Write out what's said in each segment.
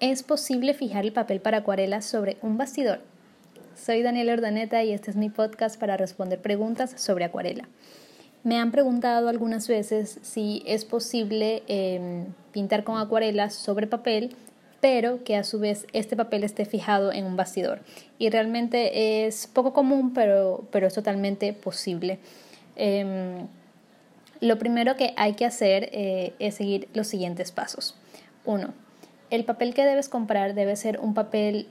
¿Es posible fijar el papel para acuarelas sobre un bastidor? Soy Daniela Ordaneta y este es mi podcast para responder preguntas sobre acuarela. Me han preguntado algunas veces si es posible em, pintar con acuarelas sobre papel, pero que a su vez este papel esté fijado en un bastidor. Y realmente es poco común, pero, pero es totalmente posible. Em, lo primero que hay que hacer eh, es seguir los siguientes pasos. Uno, el papel que debes comprar debe ser un papel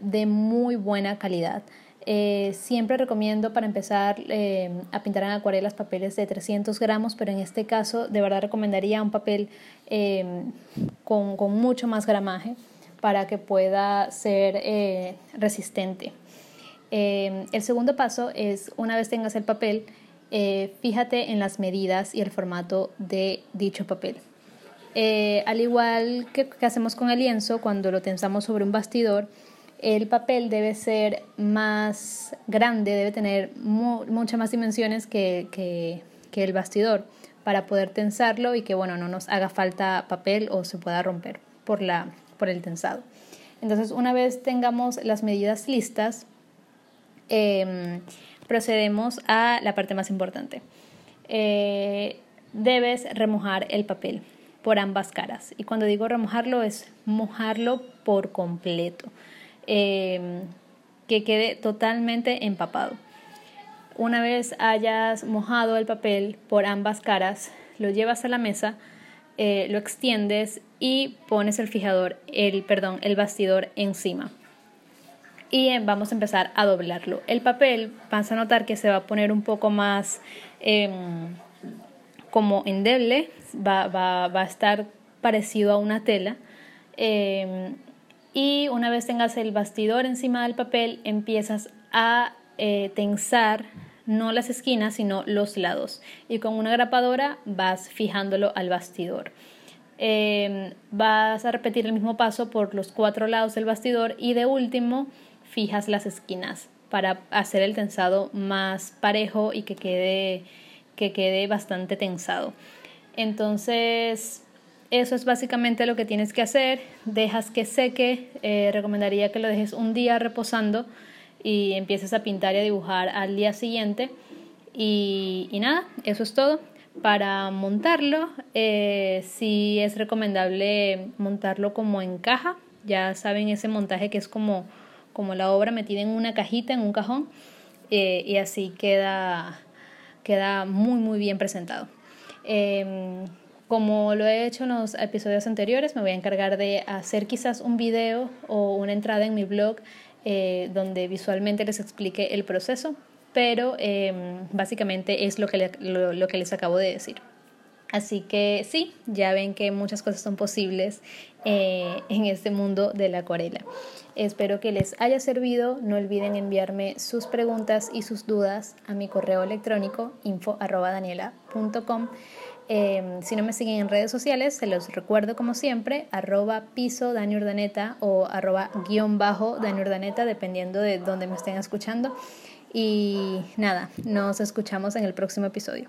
de muy buena calidad. Eh, siempre recomiendo para empezar eh, a pintar en acuarelas papeles de 300 gramos, pero en este caso de verdad recomendaría un papel eh, con, con, mucho más gramaje para que pueda ser resistente. el segundo paso es, una vez tengas el papel, fíjate en las medidas y el formato de dicho papel. Eh, al igual que, hacemos con el lienzo, cuando lo tensamos sobre un bastidor, el papel debe ser más grande, debe tener muchas más dimensiones que, el bastidor para poder tensarlo y que bueno, no nos haga falta papel o se pueda romper por, la, por el tensado. Entonces, una vez tengamos las medidas listas, em, procedemos a la parte más importante. Eh, debes remojar el papel por ambas caras. Y cuando digo remojarlo es mojarlo por completo, em, que quede totalmente empapado. Una vez hayas mojado el papel por ambas caras, lo llevas a la mesa, eh, lo extiendes y pones el fijador, el perdón, el bastidor encima. Y eh, vamos a empezar a doblarlo. El papel vas a notar que se va a poner un poco más em, como endeble, va, va, va a estar parecido a una tela. Em, y una vez tengas el bastidor encima del papel, empiezas a eh, tensar no las esquinas, sino los lados. Y con una grapadora vas fijándolo al bastidor. Em, vas a repetir el mismo paso por los cuatro lados del bastidor y de último fijas las esquinas para hacer el tensado más parejo y que quede que quede bastante tensado. Entonces, eso es básicamente lo que tienes que hacer. Dejas que seque. Eh, recomendaría que lo dejes un día reposando y empieces a pintar y a dibujar al día siguiente. Y, nada, eso es todo. Para montarlo, eh, sí es recomendable montarlo como en caja. Ya saben ese montaje que es como, como la obra metida en una cajita, en un cajón. Eh, y así queda queda muy muy bien presentado. Em, como lo he hecho en los episodios anteriores, me voy a encargar de hacer quizás un video o una entrada en mi blog eh, donde visualmente les explique el proceso, pero em, básicamente es lo que, lo que les acabo de decir. Así que sí, ya ven que muchas cosas son posibles eh, en este mundo de la acuarela. Espero que les haya servido. No olviden enviarme sus preguntas y sus dudas a mi correo electrónico info.daniela.com. Em, si no me siguen en redes sociales, se los recuerdo como siempre, arroba piso Dani Urdaneta o arroba guion bajo Dani Urdaneta, dependiendo de dónde me estén escuchando. Y nada, nos escuchamos en el próximo episodio.